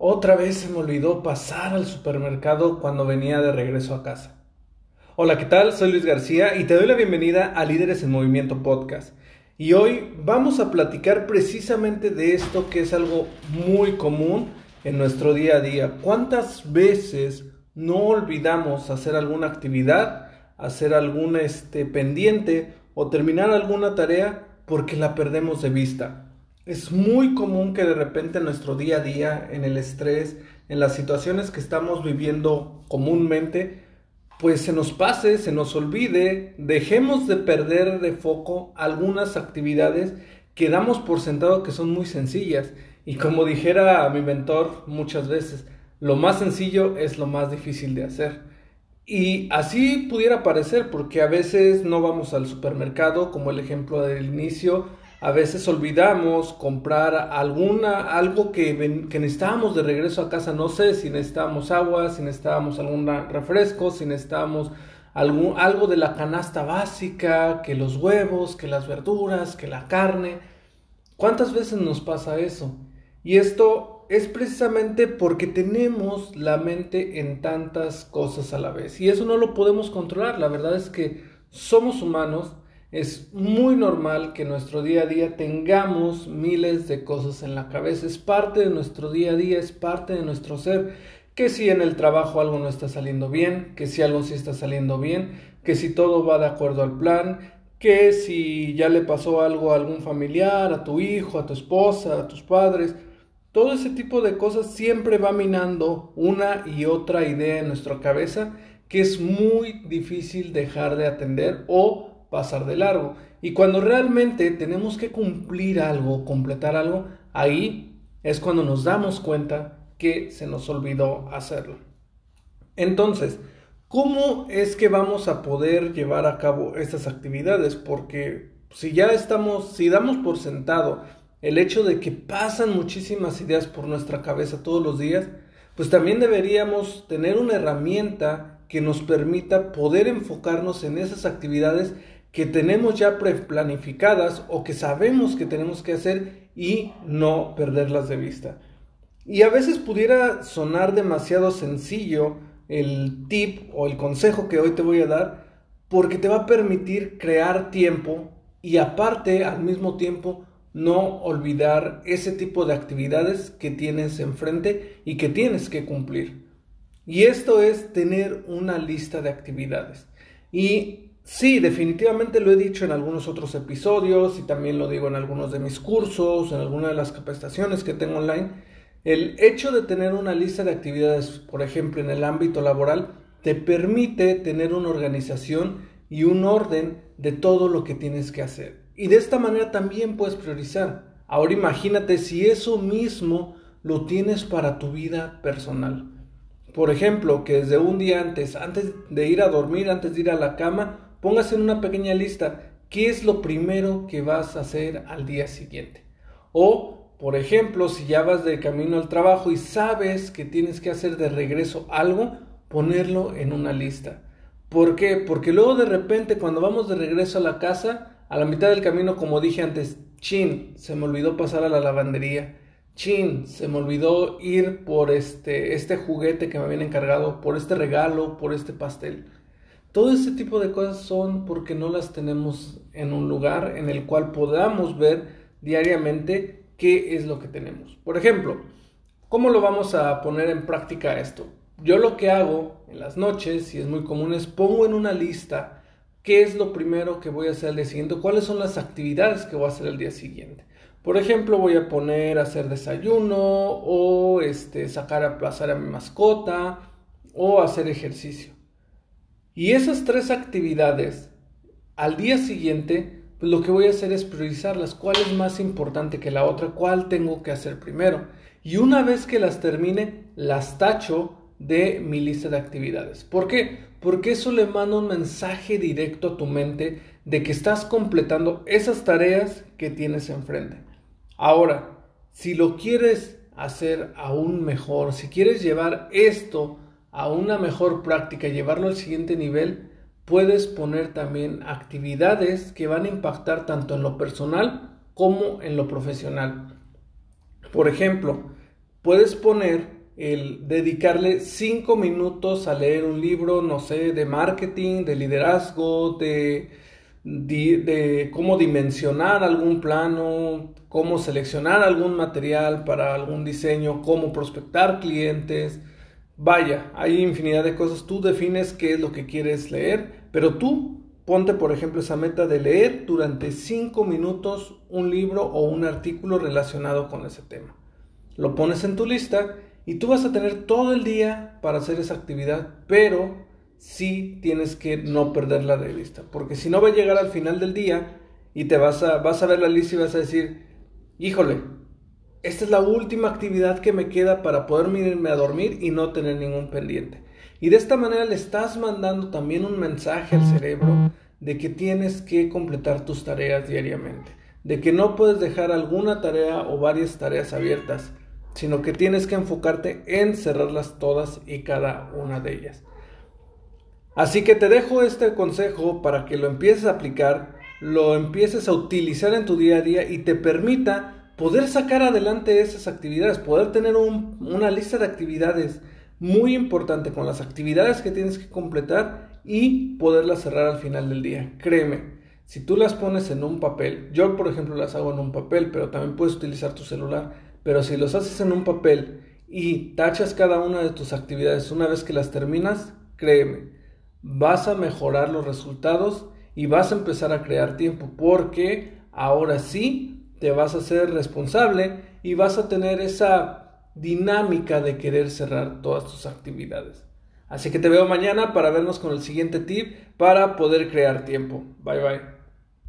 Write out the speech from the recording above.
Otra vez se me olvidó pasar al supermercado cuando venía de regreso a casa. Hola, ¿qué tal? Soy Luis García y te doy la bienvenida a Líderes en Movimiento Podcast. Y hoy vamos a platicar precisamente de esto que es algo muy común en nuestro día a día. ¿Cuántas veces no olvidamos hacer alguna actividad, hacer algún este, pendiente o terminar alguna tarea porque la perdemos de vista? Es muy común que de repente en nuestro día a día, en el estrés, en las situaciones que estamos viviendo comúnmente, pues se nos pase, se nos olvide, dejemos de perder de foco algunas actividades que damos por sentado que son muy sencillas. Y como dijera mi mentor muchas veces, lo más sencillo es lo más difícil de hacer. Y así pudiera parecer, porque a veces no vamos al supermercado, como el ejemplo del inicio, a veces olvidamos comprar alguna, algo que, que necesitábamos de regreso a casa. No sé si necesitábamos agua, si necesitábamos algún refresco, si necesitábamos algún, algo de la canasta básica, que los huevos, que las verduras, que la carne. ¿Cuántas veces nos pasa eso? Y esto es precisamente porque tenemos la mente en tantas cosas a la vez. Y eso no lo podemos controlar. La verdad es que somos humanos es muy normal que en nuestro día a día tengamos miles de cosas en la cabeza. Es parte de nuestro día a día, es parte de nuestro ser. Que si en el trabajo algo no está saliendo bien, que si algo sí está saliendo bien, que si todo va de acuerdo al plan, que si ya le pasó algo a algún familiar, a tu hijo, a tu esposa, a tus padres. Todo ese tipo de cosas siempre va minando una y otra idea en nuestra cabeza que es muy difícil dejar de atender o pasar de largo. Y cuando realmente tenemos que cumplir algo, completar algo, ahí es cuando nos damos cuenta que se nos olvidó hacerlo. Entonces, ¿cómo es que vamos a poder llevar a cabo estas actividades? Porque si ya estamos, si damos por sentado el hecho de que pasan muchísimas ideas por nuestra cabeza todos los días, pues también deberíamos tener una herramienta que nos permita poder enfocarnos en esas actividades que tenemos ya preplanificadas o que sabemos que tenemos que hacer y no perderlas de vista. Y a veces pudiera sonar demasiado sencillo el tip o el consejo que hoy te voy a dar porque te va a permitir crear tiempo y aparte al mismo tiempo no olvidar ese tipo de actividades que tienes enfrente y que tienes que cumplir. Y esto es tener una lista de actividades. Y Sí, definitivamente lo he dicho en algunos otros episodios y también lo digo en algunos de mis cursos, en algunas de las capacitaciones que tengo online. El hecho de tener una lista de actividades, por ejemplo, en el ámbito laboral, te permite tener una organización y un orden de todo lo que tienes que hacer. Y de esta manera también puedes priorizar. Ahora imagínate si eso mismo lo tienes para tu vida personal. Por ejemplo, que desde un día antes, antes de ir a dormir, antes de ir a la cama, póngase en una pequeña lista qué es lo primero que vas a hacer al día siguiente. O, por ejemplo, si ya vas de camino al trabajo y sabes que tienes que hacer de regreso algo, ponerlo en una lista. ¿Por qué? Porque luego de repente cuando vamos de regreso a la casa, a la mitad del camino, como dije antes, chin, se me olvidó pasar a la lavandería. Chin, se me olvidó ir por este, este juguete que me habían encargado, por este regalo, por este pastel. Todo ese tipo de cosas son porque no las tenemos en un lugar en el cual podamos ver diariamente qué es lo que tenemos. Por ejemplo, ¿cómo lo vamos a poner en práctica esto? Yo lo que hago en las noches, y es muy común, es pongo en una lista qué es lo primero que voy a hacer el día siguiente, cuáles son las actividades que voy a hacer el día siguiente. Por ejemplo, voy a poner hacer desayuno o este, sacar a pasar a mi mascota o hacer ejercicio. Y esas tres actividades, al día siguiente, pues lo que voy a hacer es priorizarlas. ¿Cuál es más importante que la otra? ¿Cuál tengo que hacer primero? Y una vez que las termine, las tacho de mi lista de actividades. ¿Por qué? Porque eso le manda un mensaje directo a tu mente de que estás completando esas tareas que tienes enfrente. Ahora, si lo quieres hacer aún mejor, si quieres llevar esto a una mejor práctica, llevarlo al siguiente nivel, puedes poner también actividades que van a impactar tanto en lo personal como en lo profesional. Por ejemplo, puedes poner el dedicarle cinco minutos a leer un libro, no sé, de marketing, de liderazgo, de, de, cómo dimensionar algún plano, cómo seleccionar algún material para algún diseño, cómo prospectar clientes. Vaya, hay infinidad de cosas. Tú defines qué es lo que quieres leer, pero tú ponte, por ejemplo, esa meta de leer durante cinco minutos un libro o un artículo relacionado con ese tema. Lo pones en tu lista y tú vas a tener todo el día para hacer esa actividad, pero sí tienes que no perderla de vista, porque si no va a llegar al final del día y te vas a, vas a ver la lista y vas a decir, híjole, esta es la última actividad que me queda para poder irme a dormir y no tener ningún pendiente. Y de esta manera le estás mandando también un mensaje al cerebro de que tienes que completar tus tareas diariamente, de que no puedes dejar alguna tarea o varias tareas abiertas sino que tienes que enfocarte en cerrarlas todas y cada una de ellas. Así que te dejo este consejo para que lo empieces a aplicar, lo empieces a utilizar en tu día a día y te permita poder sacar adelante esas actividades, poder tener una lista de actividades muy importante con las actividades que tienes que completar y poderlas cerrar al final del día. Créeme, si tú las pones en un papel, yo por ejemplo las hago en un papel, pero también puedes utilizar tu celular pero si los haces en un papel y tachas cada una de tus actividades una vez que las terminas, créeme, vas a mejorar los resultados y vas a empezar a crear tiempo porque ahora sí te vas a ser responsable y vas a tener esa dinámica de querer cerrar todas tus actividades. Así que te veo mañana para vernos con el siguiente tip para poder crear tiempo. Bye bye.